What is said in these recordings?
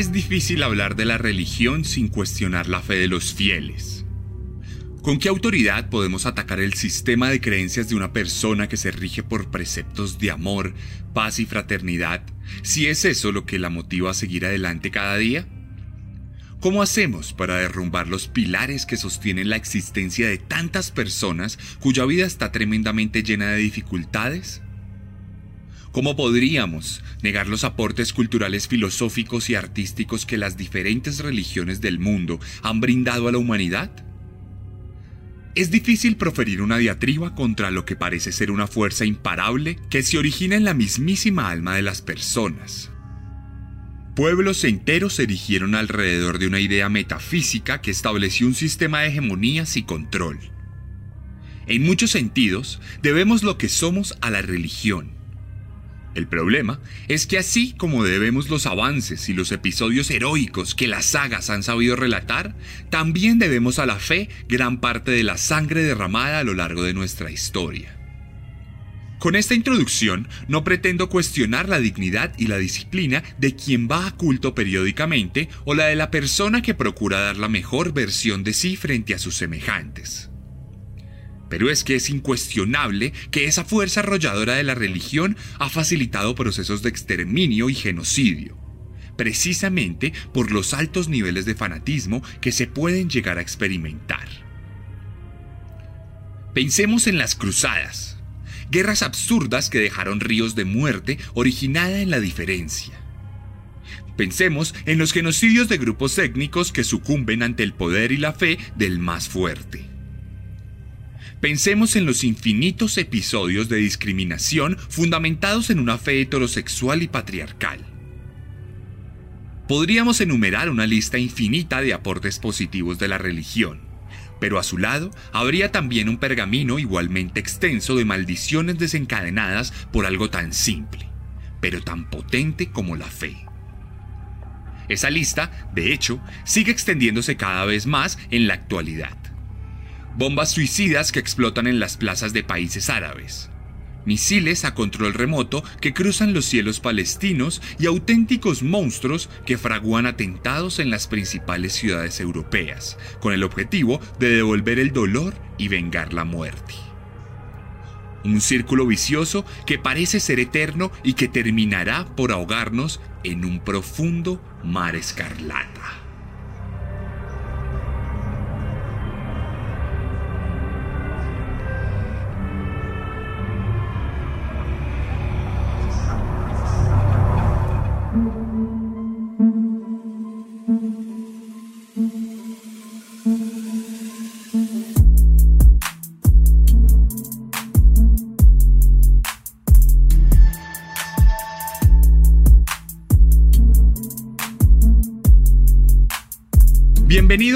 Es difícil hablar de la religión sin cuestionar la fe de los fieles. ¿Con qué autoridad podemos atacar el sistema de creencias de una persona que se rige por preceptos de amor, paz y fraternidad, si es eso lo que la motiva a seguir adelante cada día? ¿Cómo hacemos para derrumbar los pilares que sostienen la existencia de tantas personas cuya vida está tremendamente llena de dificultades? ¿Cómo podríamos negar los aportes culturales, filosóficos y artísticos que las diferentes religiones del mundo han brindado a la humanidad? Es difícil proferir una diatriba contra lo que parece ser una fuerza imparable que se origina en la mismísima alma de las personas. Pueblos enteros se erigieron alrededor de una idea metafísica que estableció un sistema de hegemonías y control. En muchos sentidos, debemos lo que somos a la religión el problema es que así como debemos los avances y los episodios heroicos que las sagas han sabido relatar, también debemos a la fe gran parte de la sangre derramada a lo largo de nuestra historia. Con esta introducción no pretendo cuestionar la dignidad y la disciplina de quien va a culto periódicamente o la de la persona que procura dar la mejor versión de sí frente a sus semejantes. Pero es que es incuestionable que esa fuerza arrolladora de la religión ha facilitado procesos de exterminio y genocidio, precisamente por los altos niveles de fanatismo que se pueden llegar a experimentar. Pensemos en las cruzadas, guerras absurdas que dejaron ríos de muerte originada en la diferencia. Pensemos en los genocidios de grupos étnicos que sucumben ante el poder y la fe del más fuerte. Pensemos en los infinitos episodios de discriminación fundamentados en una fe heterosexual y patriarcal. Podríamos enumerar una lista infinita de aportes positivos de la religión, pero a su lado habría también un pergamino igualmente extenso de maldiciones desencadenadas por algo tan simple, pero tan potente como la fe. Esa lista, de hecho, sigue extendiéndose cada vez más en la actualidad bombas suicidas que explotan en las plazas de países árabes, misiles a control remoto que cruzan los cielos palestinos y auténticos monstruos que fraguan atentados en las principales ciudades europeas, con el objetivo de devolver el dolor y vengar la muerte. Un círculo vicioso que parece ser eterno y que terminará por ahogarnos en un profundo mar escarlata.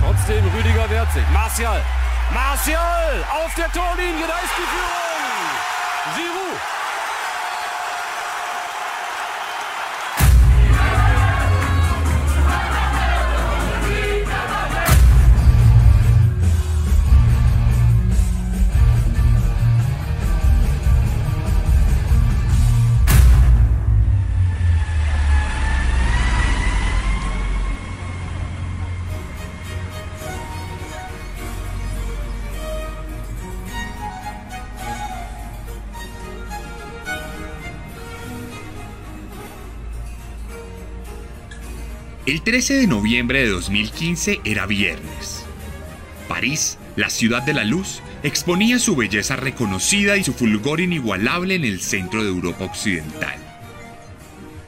Trotzdem Rüdiger wehrt sich. Martial. Martial auf der Torlinie. Da ist die Führung. Giroud. El 13 de noviembre de 2015 era viernes. París, la ciudad de la luz, exponía su belleza reconocida y su fulgor inigualable en el centro de Europa Occidental.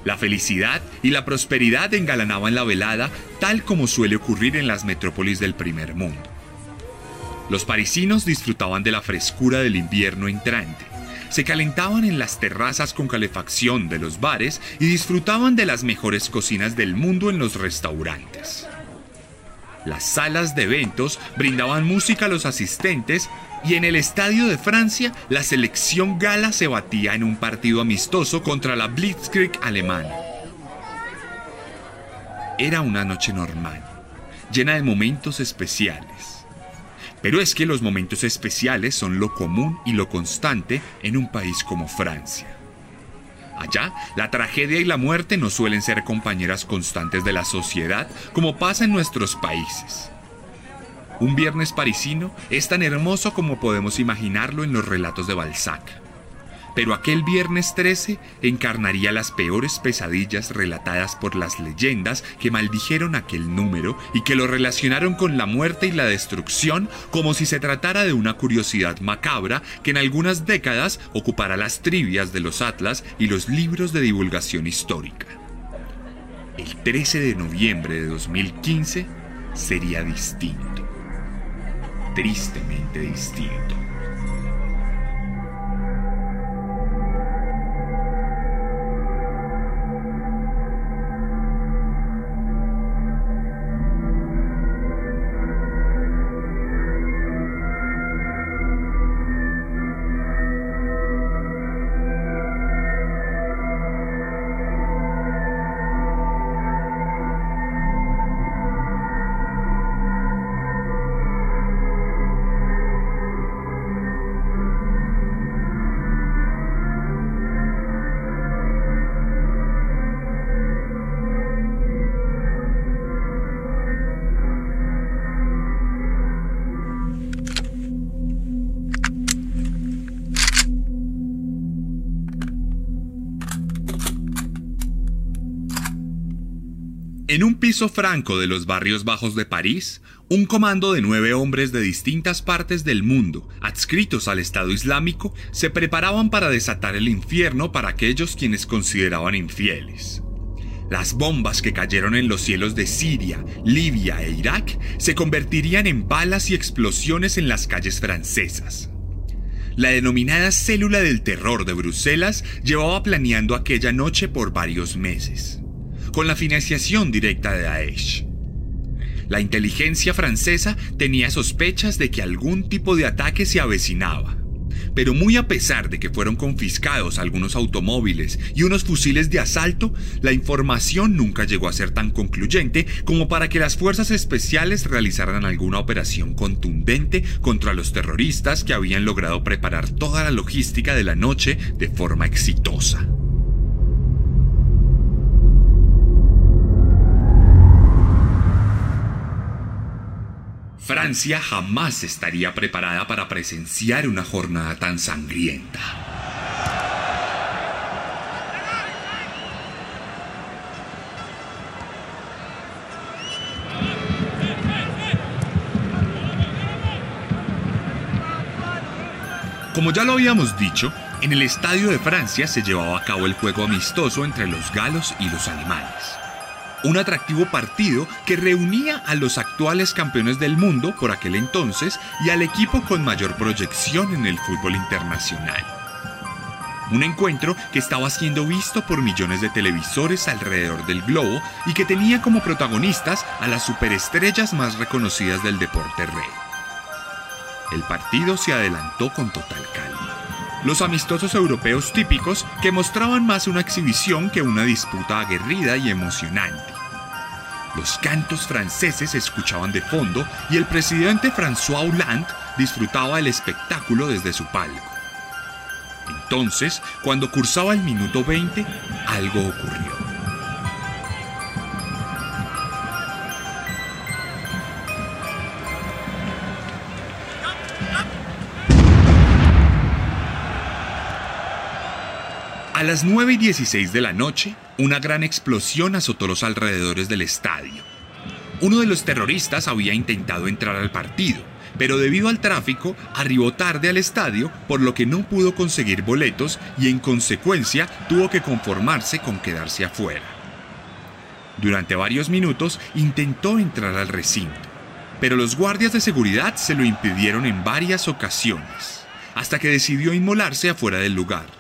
La felicidad y la prosperidad engalanaban la velada tal como suele ocurrir en las metrópolis del primer mundo. Los parisinos disfrutaban de la frescura del invierno entrante, se calentaban en las terrazas con calefacción de los bares y disfrutaban de las mejores cocinas del mundo en los restaurantes. Las salas de eventos brindaban música a los asistentes y en el Estadio de Francia la selección gala se batía en un partido amistoso contra la Blitzkrieg alemana. Era una noche normal, llena de momentos especiales. Pero es que los momentos especiales son lo común y lo constante en un país como Francia. Allá, la tragedia y la muerte no suelen ser compañeras constantes de la sociedad como pasa en nuestros países. Un viernes parisino es tan hermoso como podemos imaginarlo en los relatos de Balzac pero aquel viernes 13 encarnaría las peores pesadillas relatadas por las leyendas que maldijeron aquel número y que lo relacionaron con la muerte y la destrucción como si se tratara de una curiosidad macabra que en algunas décadas ocupará las trivias de los atlas y los libros de divulgación histórica. El 13 de noviembre de 2015 sería distinto, tristemente distinto. En un piso franco de los barrios bajos de París, un comando de nueve hombres de distintas partes del mundo, adscritos al Estado Islámico, se preparaban para desatar el infierno para aquellos quienes consideraban infieles. Las bombas que cayeron en los cielos de Siria, Libia e Irak se convertirían en balas y explosiones en las calles francesas. La denominada célula del terror de Bruselas llevaba planeando aquella noche por varios meses con la financiación directa de Daesh. La inteligencia francesa tenía sospechas de que algún tipo de ataque se avecinaba, pero muy a pesar de que fueron confiscados algunos automóviles y unos fusiles de asalto, la información nunca llegó a ser tan concluyente como para que las fuerzas especiales realizaran alguna operación contundente contra los terroristas que habían logrado preparar toda la logística de la noche de forma exitosa. Francia jamás estaría preparada para presenciar una jornada tan sangrienta. Como ya lo habíamos dicho, en el Estadio de Francia se llevaba a cabo el juego amistoso entre los galos y los alemanes un atractivo partido que reunía a los actuales campeones del mundo por aquel entonces y al equipo con mayor proyección en el fútbol internacional. Un encuentro que estaba siendo visto por millones de televisores alrededor del globo y que tenía como protagonistas a las superestrellas más reconocidas del deporte rey. El partido se adelantó con total calma. Los amistosos europeos típicos que mostraban más una exhibición que una disputa aguerrida y emocionante. Los cantos franceses se escuchaban de fondo y el presidente François Hollande disfrutaba el espectáculo desde su palco. Entonces, cuando cursaba el minuto 20, algo ocurrió. A las 9 y 16 de la noche, una gran explosión azotó los alrededores del estadio. Uno de los terroristas había intentado entrar al partido, pero debido al tráfico arribó tarde al estadio, por lo que no pudo conseguir boletos y en consecuencia tuvo que conformarse con quedarse afuera. Durante varios minutos intentó entrar al recinto, pero los guardias de seguridad se lo impidieron en varias ocasiones, hasta que decidió inmolarse afuera del lugar,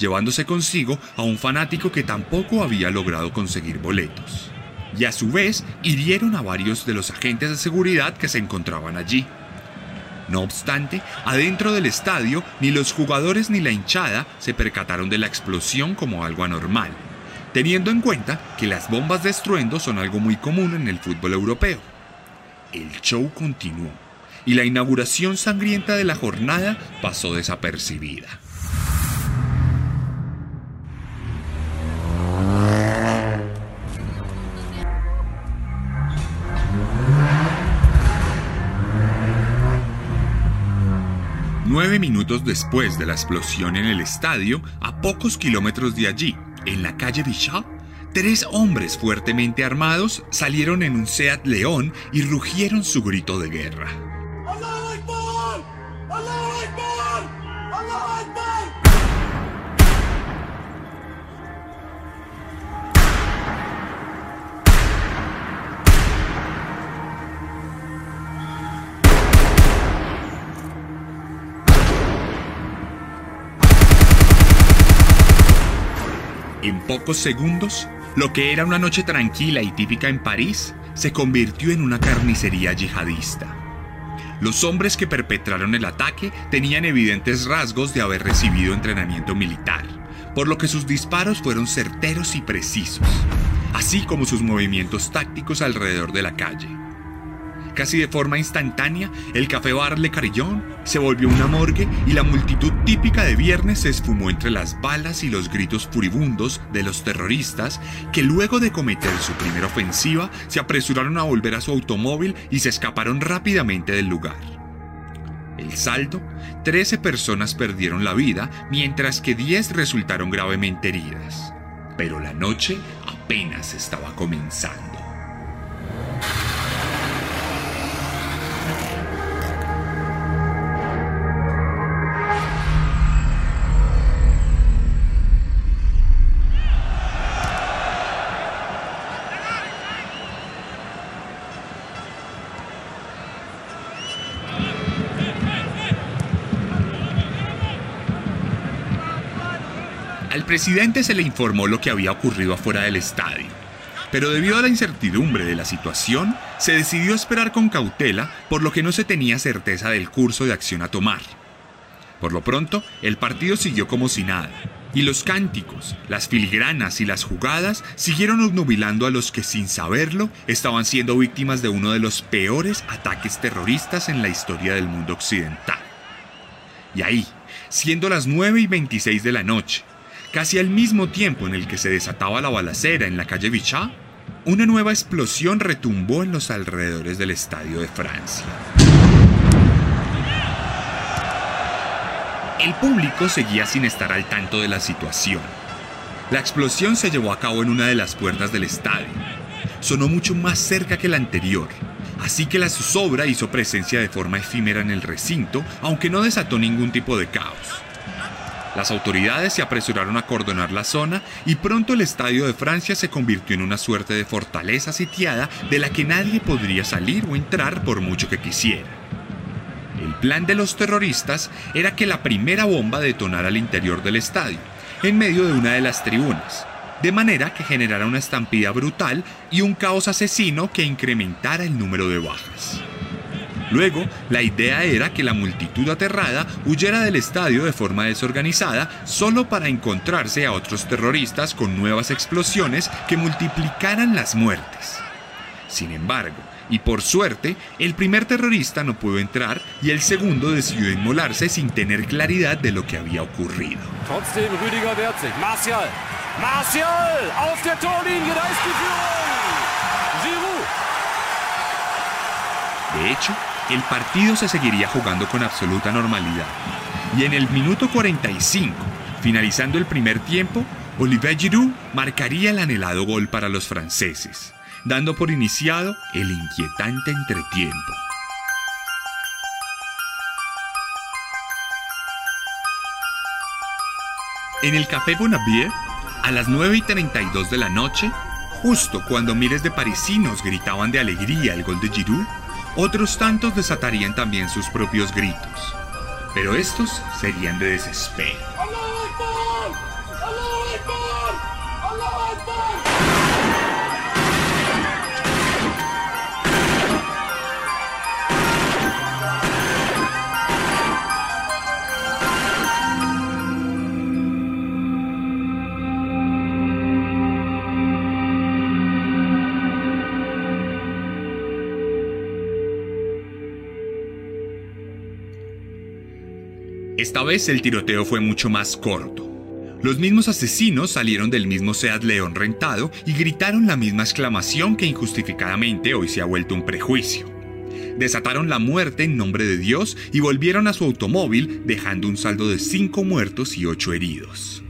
llevándose consigo a un fanático que tampoco había logrado conseguir boletos. Y a su vez hirieron a varios de los agentes de seguridad que se encontraban allí. No obstante, adentro del estadio, ni los jugadores ni la hinchada se percataron de la explosión como algo anormal, teniendo en cuenta que las bombas de estruendo son algo muy común en el fútbol europeo. El show continuó y la inauguración sangrienta de la jornada pasó desapercibida. Nueve minutos después de la explosión en el estadio, a pocos kilómetros de allí, en la calle Bichat, tres hombres fuertemente armados salieron en un Seat León y rugieron su grito de guerra. En pocos segundos, lo que era una noche tranquila y típica en París se convirtió en una carnicería yihadista. Los hombres que perpetraron el ataque tenían evidentes rasgos de haber recibido entrenamiento militar, por lo que sus disparos fueron certeros y precisos, así como sus movimientos tácticos alrededor de la calle. Casi de forma instantánea, el café bar Le Carillon se volvió una morgue y la multitud típica de viernes se esfumó entre las balas y los gritos furibundos de los terroristas que luego de cometer su primera ofensiva se apresuraron a volver a su automóvil y se escaparon rápidamente del lugar. El saldo, 13 personas perdieron la vida mientras que 10 resultaron gravemente heridas. Pero la noche apenas estaba comenzando. Presidente se le informó lo que había ocurrido afuera del estadio, pero debido a la incertidumbre de la situación, se decidió esperar con cautela, por lo que no se tenía certeza del curso de acción a tomar. Por lo pronto, el partido siguió como si nada, y los cánticos, las filigranas y las jugadas siguieron obnubilando a los que sin saberlo estaban siendo víctimas de uno de los peores ataques terroristas en la historia del mundo occidental. Y ahí, siendo las 9 y 26 de la noche, casi al mismo tiempo en el que se desataba la balacera en la calle Bichat, una nueva explosión retumbó en los alrededores del Estadio de Francia. El público seguía sin estar al tanto de la situación. La explosión se llevó a cabo en una de las puertas del estadio. Sonó mucho más cerca que la anterior, así que la zozobra hizo presencia de forma efímera en el recinto, aunque no desató ningún tipo de caos. Las autoridades se apresuraron a cordonar la zona y pronto el Estadio de Francia se convirtió en una suerte de fortaleza sitiada de la que nadie podría salir o entrar por mucho que quisiera. El plan de los terroristas era que la primera bomba detonara al interior del estadio, en medio de una de las tribunas, de manera que generara una estampida brutal y un caos asesino que incrementara el número de bajas. Luego, la idea era que la multitud aterrada huyera del estadio de forma desorganizada solo para encontrarse a otros terroristas con nuevas explosiones que multiplicaran las muertes. Sin embargo, y por suerte, el primer terrorista no pudo entrar y el segundo decidió inmolarse sin tener claridad de lo que había ocurrido. Trotzdem Rüdiger wehrt sich. Martial. Martial auf der Torlinie, da ist die Führung. Giroud. De hecho, el partido se seguiría jugando con absoluta normalidad. Y en el minuto 45, finalizando el primer tiempo, Olivier Giroud marcaría el anhelado gol para los franceses, dando por iniciado el inquietante entretiempo. En el Café Bonavier, a las 9 y 32 de la noche, justo cuando miles de parisinos gritaban de alegría el gol de Giroud, otros tantos desatarían también sus propios gritos. Pero estos serían de desespero. Esta vez el tiroteo fue mucho más corto. Los mismos asesinos salieron del mismo Seat León rentado y gritaron la misma exclamación que injustificadamente hoy se ha vuelto un prejuicio. Desataron la muerte en nombre de Dios y volvieron a su automóvil dejando un saldo de cinco muertos y ocho heridos.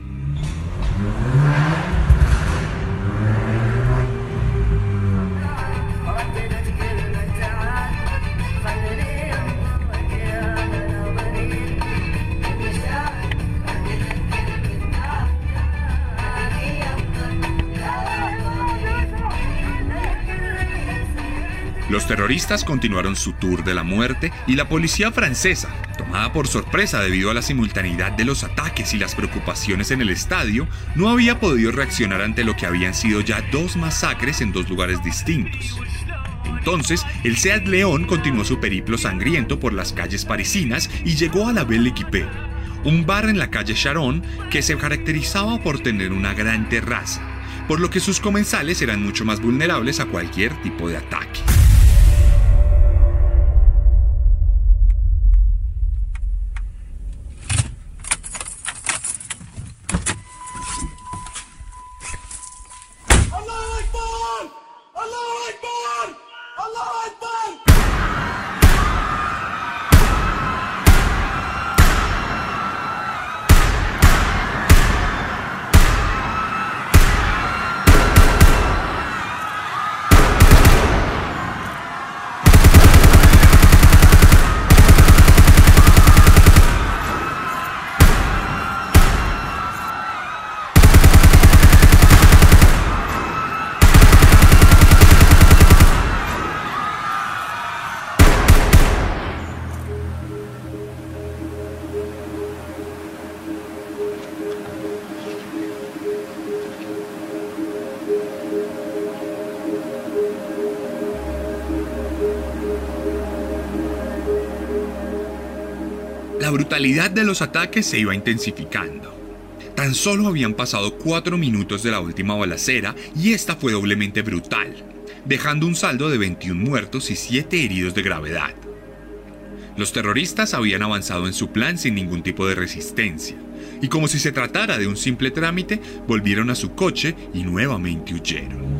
Terroristas continuaron su tour de la muerte y la policía francesa, tomada por sorpresa debido a la simultaneidad de los ataques y las preocupaciones en el estadio, no había podido reaccionar ante lo que habían sido ya dos masacres en dos lugares distintos. Entonces, el Seat León continuó su periplo sangriento por las calles parisinas y llegó a la Belle Equipe, un bar en la calle Charon que se caracterizaba por tener una gran terraza, por lo que sus comensales eran mucho más vulnerables a cualquier tipo de ataque. La brutalidad de los ataques se iba intensificando. Tan solo habían pasado cuatro minutos de la última balacera y esta fue doblemente brutal, dejando un saldo de 21 muertos y 7 heridos de gravedad. Los terroristas habían avanzado en su plan sin ningún tipo de resistencia, y como si se tratara de un simple trámite, volvieron a su coche y nuevamente huyeron.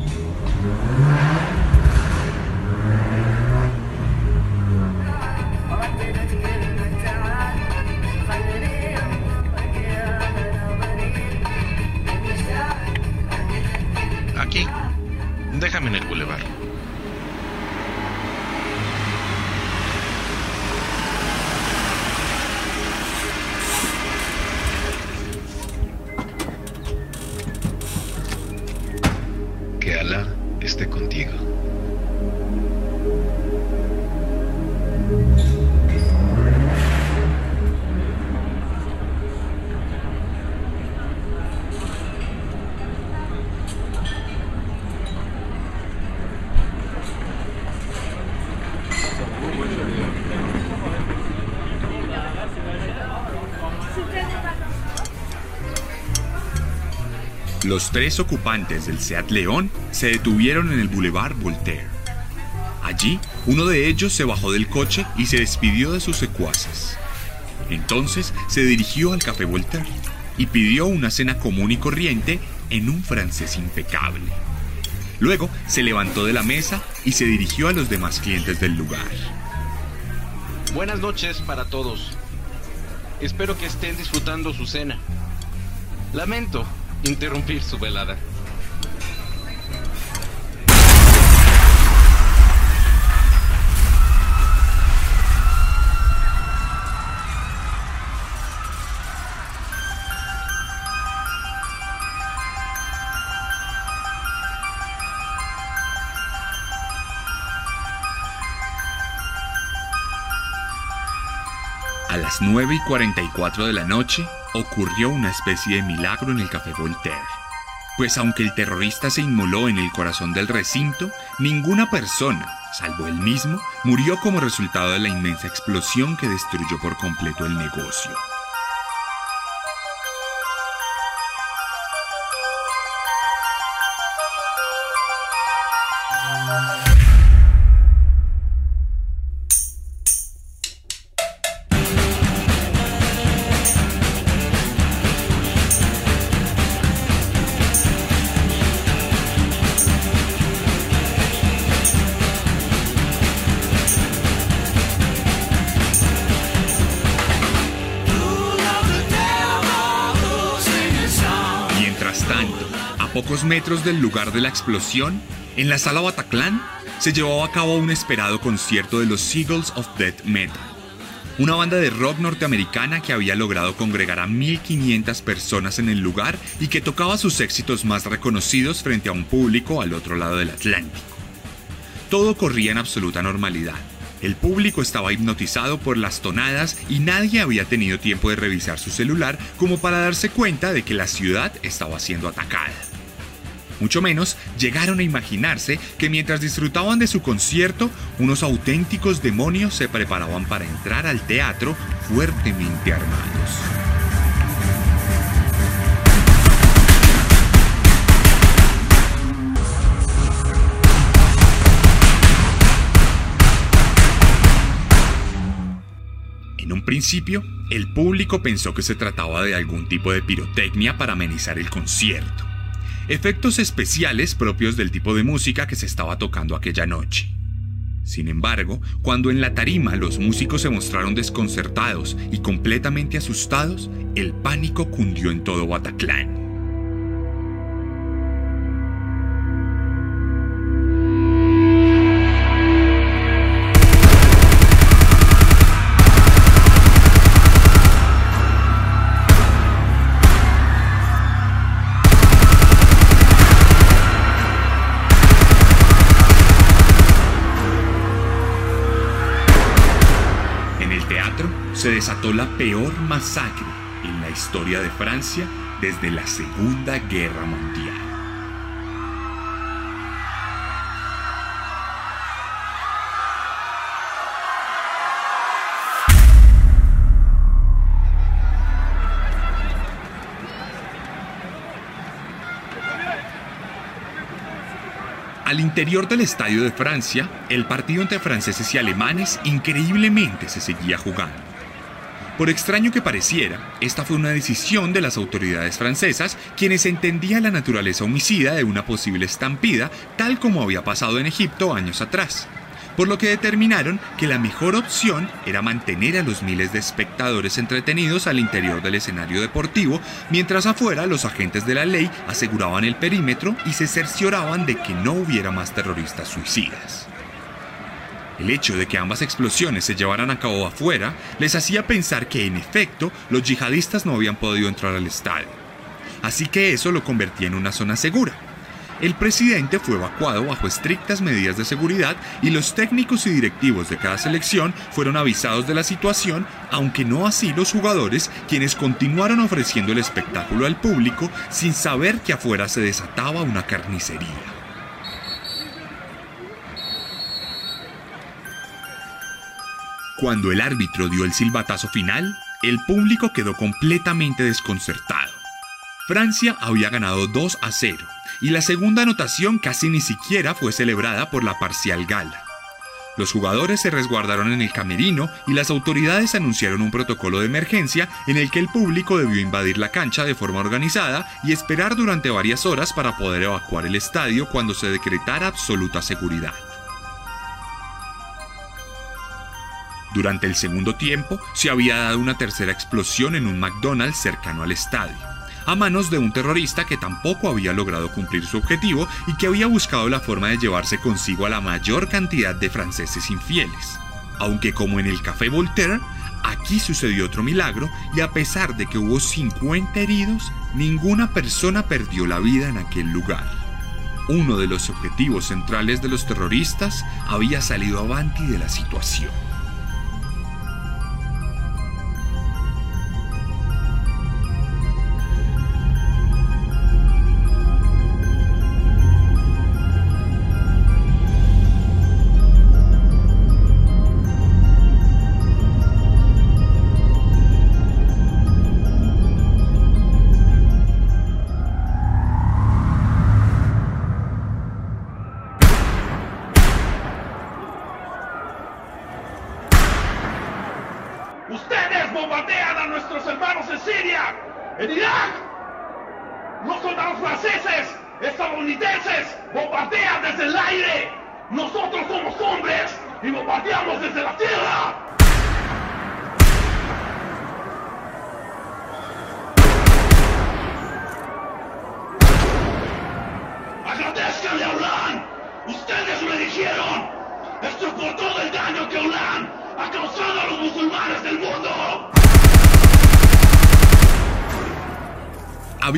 Tres ocupantes del Seat León se detuvieron en el Boulevard Voltaire. Allí, uno de ellos se bajó del coche y se despidió de sus secuaces. Entonces se dirigió al Café Voltaire y pidió una cena común y corriente en un francés impecable. Luego se levantó de la mesa y se dirigió a los demás clientes del lugar. Buenas noches para todos. Espero que estén disfrutando su cena. Lamento interrumpir su velada. Las 9 y 44 de la noche ocurrió una especie de milagro en el Café Voltaire. Pues aunque el terrorista se inmoló en el corazón del recinto, ninguna persona, salvo él mismo, murió como resultado de la inmensa explosión que destruyó por completo el negocio. Metros del lugar de la explosión, en la sala Bataclan, se llevaba a cabo un esperado concierto de los Eagles of Death Metal, una banda de rock norteamericana que había logrado congregar a 1.500 personas en el lugar y que tocaba sus éxitos más reconocidos frente a un público al otro lado del Atlántico. Todo corría en absoluta normalidad. El público estaba hipnotizado por las tonadas y nadie había tenido tiempo de revisar su celular como para darse cuenta de que la ciudad estaba siendo atacada. Mucho menos llegaron a imaginarse que mientras disfrutaban de su concierto, unos auténticos demonios se preparaban para entrar al teatro fuertemente armados. En un principio, el público pensó que se trataba de algún tipo de pirotecnia para amenizar el concierto. Efectos especiales propios del tipo de música que se estaba tocando aquella noche. Sin embargo, cuando en la tarima los músicos se mostraron desconcertados y completamente asustados, el pánico cundió en todo Bataclan. Se desató la peor masacre en la historia de Francia desde la Segunda Guerra Mundial. Al interior del Estadio de Francia, el partido entre franceses y alemanes increíblemente se seguía jugando. Por extraño que pareciera, esta fue una decisión de las autoridades francesas, quienes entendían la naturaleza homicida de una posible estampida, tal como había pasado en Egipto años atrás. Por lo que determinaron que la mejor opción era mantener a los miles de espectadores entretenidos al interior del escenario deportivo, mientras afuera los agentes de la ley aseguraban el perímetro y se cercioraban de que no hubiera más terroristas suicidas. El hecho de que ambas explosiones se llevaran a cabo afuera les hacía pensar que en efecto los yihadistas no habían podido entrar al estadio. Así que eso lo convertía en una zona segura. El presidente fue evacuado bajo estrictas medidas de seguridad y los técnicos y directivos de cada selección fueron avisados de la situación, aunque no así los jugadores, quienes continuaron ofreciendo el espectáculo al público sin saber que afuera se desataba una carnicería. Cuando el árbitro dio el silbatazo final, el público quedó completamente desconcertado. Francia había ganado 2 a 0 y la segunda anotación casi ni siquiera fue celebrada por la parcial gala. Los jugadores se resguardaron en el camerino y las autoridades anunciaron un protocolo de emergencia en el que el público debió invadir la cancha de forma organizada y esperar durante varias horas para poder evacuar el estadio cuando se decretara absoluta seguridad. Durante el segundo tiempo se había dado una tercera explosión en un McDonald's cercano al estadio. a manos de un terrorista que tampoco había logrado cumplir su objetivo y que había buscado la forma de llevarse consigo a la mayor cantidad de franceses infieles. Aunque como en el Café Voltaire, aquí sucedió otro milagro y a pesar de que hubo 50 heridos, ninguna persona perdió la vida en aquel lugar. Uno de los objetivos centrales de los terroristas había salido avanti de la situación.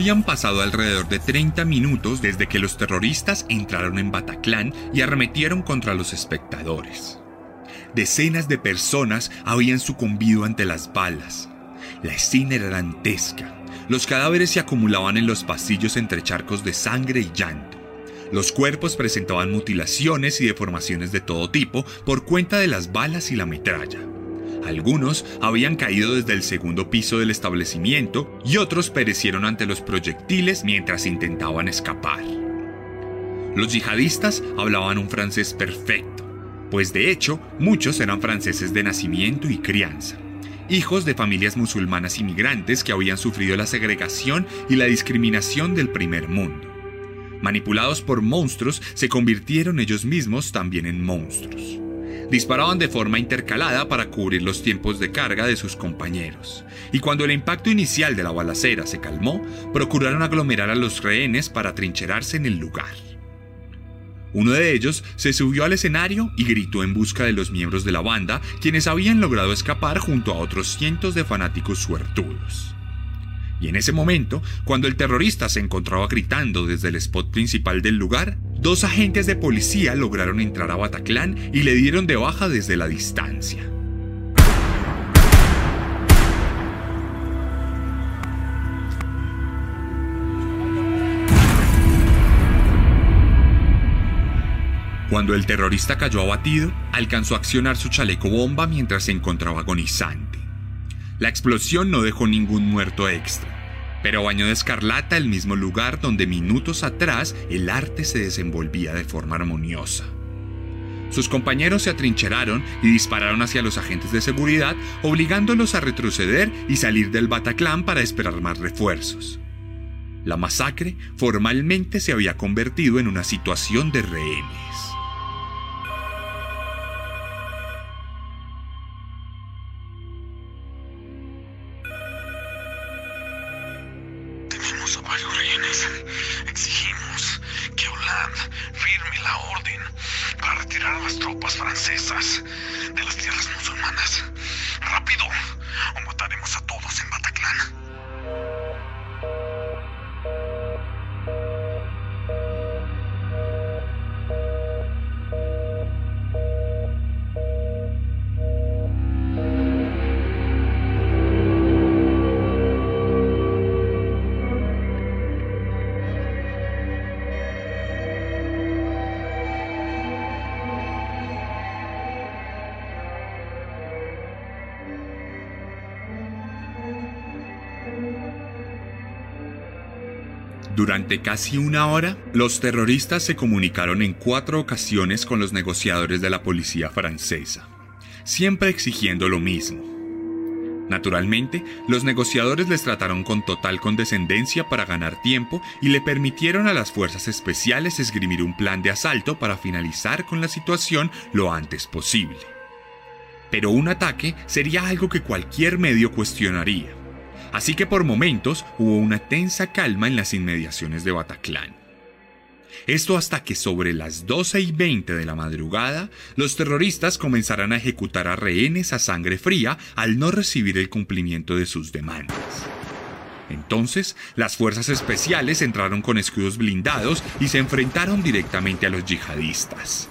Habían pasado alrededor de 30 minutos desde que los terroristas entraron en Bataclan y arremetieron contra los espectadores. Decenas de personas habían sucumbido ante las balas. La escena era dantesca. Los cadáveres se acumulaban en los pasillos entre charcos de sangre y llanto. Los cuerpos presentaban mutilaciones y deformaciones de todo tipo por cuenta de las balas y la metralla. Algunos habían caído desde el segundo piso del establecimiento y otros perecieron ante los proyectiles mientras intentaban escapar. Los yihadistas hablaban un francés perfecto, pues de hecho muchos eran franceses de nacimiento y crianza, hijos de familias musulmanas inmigrantes que habían sufrido la segregación y la discriminación del primer mundo. Manipulados por monstruos, se convirtieron ellos mismos también en monstruos. Disparaban de forma intercalada para cubrir los tiempos de carga de sus compañeros, y cuando el impacto inicial de la balacera se calmó, procuraron aglomerar a los rehenes para trincherarse en el lugar. Uno de ellos se subió al escenario y gritó en busca de los miembros de la banda, quienes habían logrado escapar junto a otros cientos de fanáticos suertudos. Y en ese momento, cuando el terrorista se encontraba gritando desde el spot principal del lugar, dos agentes de policía lograron entrar a Bataclan y le dieron de baja desde la distancia. Cuando el terrorista cayó abatido, alcanzó a accionar su chaleco bomba mientras se encontraba agonizante. La explosión no dejó ningún muerto extra, pero bañó de escarlata el mismo lugar donde minutos atrás el arte se desenvolvía de forma armoniosa. Sus compañeros se atrincheraron y dispararon hacia los agentes de seguridad, obligándolos a retroceder y salir del Bataclan para esperar más refuerzos. La masacre formalmente se había convertido en una situación de rehenes. Durante casi una hora, los terroristas se comunicaron en cuatro ocasiones con los negociadores de la policía francesa, siempre exigiendo lo mismo. Naturalmente, los negociadores les trataron con total condescendencia para ganar tiempo y le permitieron a las fuerzas especiales esgrimir un plan de asalto para finalizar con la situación lo antes posible. Pero un ataque sería algo que cualquier medio cuestionaría. Así que por momentos hubo una tensa calma en las inmediaciones de Bataclan. Esto hasta que sobre las 12 y 20 de la madrugada, los terroristas comenzarán a ejecutar a rehenes a sangre fría al no recibir el cumplimiento de sus demandas. Entonces, las fuerzas especiales entraron con escudos blindados y se enfrentaron directamente a los yihadistas.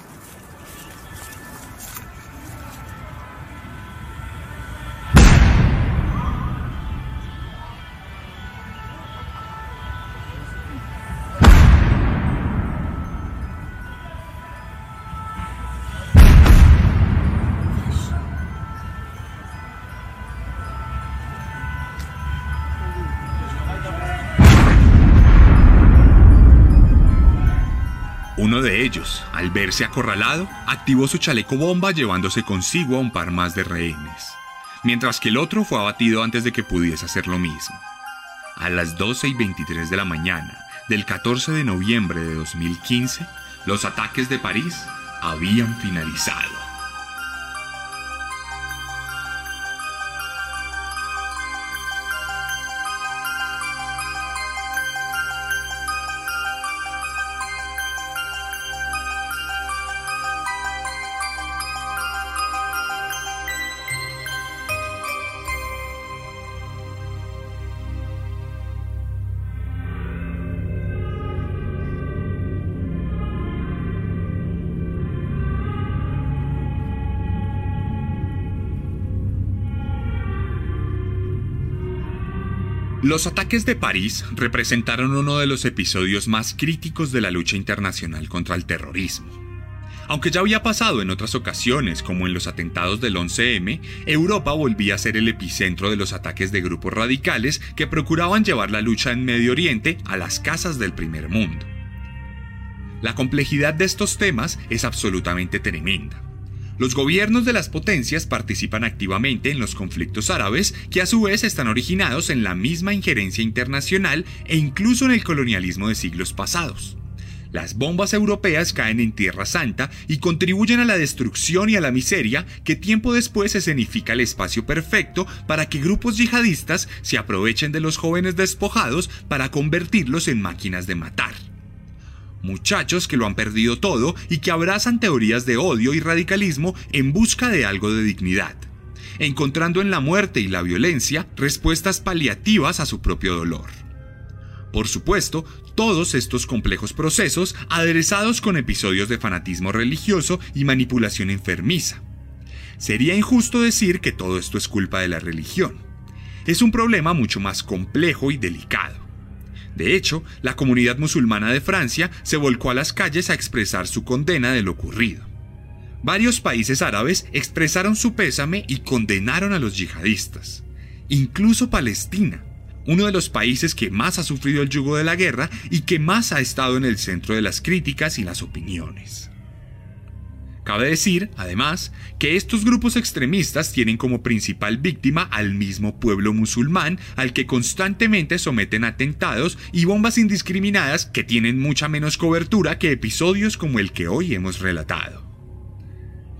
Uno de ellos, al verse acorralado, activó su chaleco bomba llevándose consigo a un par más de rehenes, mientras que el otro fue abatido antes de que pudiese hacer lo mismo. A las 12 y 23 de la mañana del 14 de noviembre de 2015, los ataques de París habían finalizado. Los ataques de París representaron uno de los episodios más críticos de la lucha internacional contra el terrorismo. Aunque ya había pasado en otras ocasiones, como en los atentados del 11M, Europa volvía a ser el epicentro de los ataques de grupos radicales que procuraban llevar la lucha en Medio Oriente a las casas del primer mundo. La complejidad de estos temas es absolutamente tremenda. Los gobiernos de las potencias participan activamente en los conflictos árabes que a su vez están originados en la misma injerencia internacional e incluso en el colonialismo de siglos pasados. Las bombas europeas caen en Tierra Santa y contribuyen a la destrucción y a la miseria que tiempo después escenifica el espacio perfecto para que grupos yihadistas se aprovechen de los jóvenes despojados para convertirlos en máquinas de matar muchachos que lo han perdido todo y que abrazan teorías de odio y radicalismo en busca de algo de dignidad, encontrando en la muerte y la violencia respuestas paliativas a su propio dolor. Por supuesto, todos estos complejos procesos aderezados con episodios de fanatismo religioso y manipulación enfermiza. Sería injusto decir que todo esto es culpa de la religión. Es un problema mucho más complejo y delicado. De hecho, la comunidad musulmana de Francia se volcó a las calles a expresar su condena de lo ocurrido. Varios países árabes expresaron su pésame y condenaron a los yihadistas. Incluso Palestina, uno de los países que más ha sufrido el yugo de la guerra y que más ha estado en el centro de las críticas y las opiniones. Cabe decir, además, que estos grupos extremistas tienen como principal víctima al mismo pueblo musulmán al que constantemente someten atentados y bombas indiscriminadas que tienen mucha menos cobertura que episodios como el que hoy hemos relatado.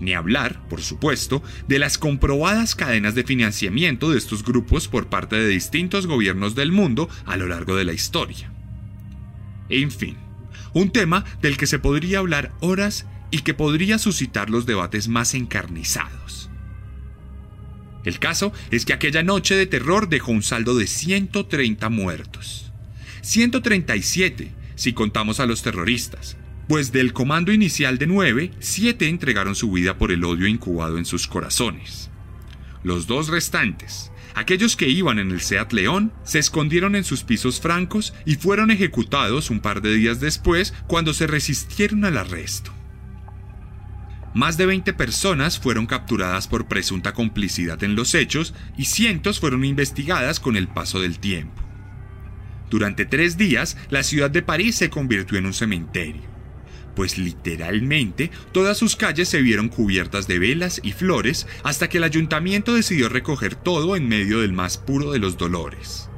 Ni hablar, por supuesto, de las comprobadas cadenas de financiamiento de estos grupos por parte de distintos gobiernos del mundo a lo largo de la historia. En fin, un tema del que se podría hablar horas y que podría suscitar los debates más encarnizados. El caso es que aquella noche de terror dejó un saldo de 130 muertos. 137 si contamos a los terroristas, pues del comando inicial de 9, 7 entregaron su vida por el odio incubado en sus corazones. Los dos restantes, aquellos que iban en el Seat León, se escondieron en sus pisos francos y fueron ejecutados un par de días después cuando se resistieron al arresto. Más de 20 personas fueron capturadas por presunta complicidad en los hechos y cientos fueron investigadas con el paso del tiempo. Durante tres días, la ciudad de París se convirtió en un cementerio, pues literalmente todas sus calles se vieron cubiertas de velas y flores hasta que el ayuntamiento decidió recoger todo en medio del más puro de los dolores.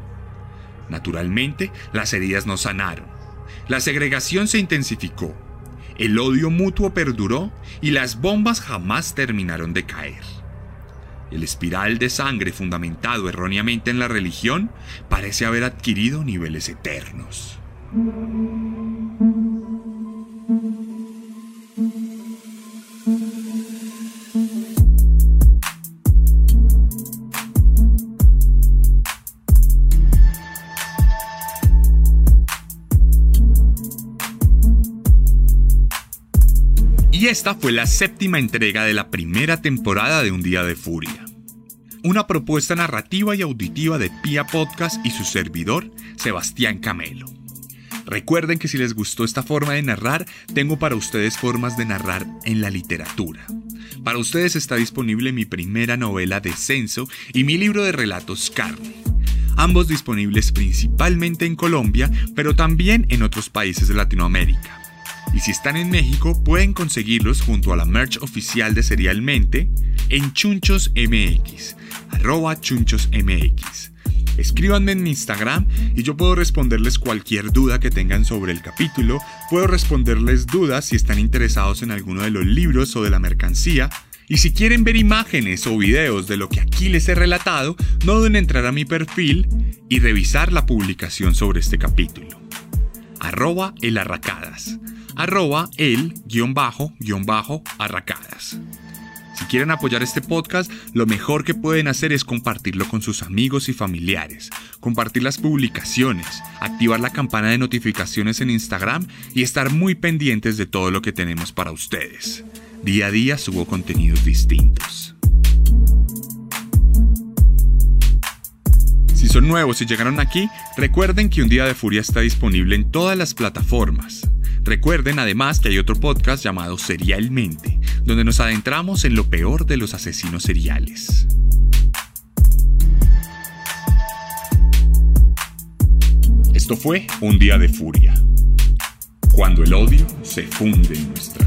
Naturalmente, las heridas no sanaron. La segregación se intensificó el odio mutuo perduró y las bombas jamás terminaron de caer. El espiral de sangre fundamentado erróneamente en la religión parece haber adquirido niveles eternos. Y esta fue la séptima entrega de la primera temporada de Un Día de Furia. Una propuesta narrativa y auditiva de Pia Podcast y su servidor, Sebastián Camelo. Recuerden que si les gustó esta forma de narrar, tengo para ustedes formas de narrar en la literatura. Para ustedes está disponible mi primera novela Descenso y mi libro de relatos Carne. Ambos disponibles principalmente en Colombia, pero también en otros países de Latinoamérica. Y si están en México, pueden conseguirlos junto a la merch oficial de Serialmente en Chunchos MX, arroba Chunchos MX. Escríbanme en mi Instagram y yo puedo responderles cualquier duda que tengan sobre el capítulo, puedo responderles dudas si están interesados en alguno de los libros o de la mercancía, y si quieren ver imágenes o videos de lo que aquí les he relatado, no duden en entrar a mi perfil y revisar la publicación sobre este capítulo. Arroba el arracadas arroba el guion bajo guion bajo arracadas. Si quieren apoyar este podcast, lo mejor que pueden hacer es compartirlo con sus amigos y familiares, compartir las publicaciones, activar la campana de notificaciones en Instagram y estar muy pendientes de todo lo que tenemos para ustedes. Día a día subo contenidos distintos. Si son nuevos y llegaron aquí, recuerden que Un Día de Furia está disponible en todas las plataformas. Recuerden además que hay otro podcast llamado Serialmente, donde nos adentramos en lo peor de los asesinos seriales. Esto fue Un Día de Furia, cuando el odio se funde en nuestras manos.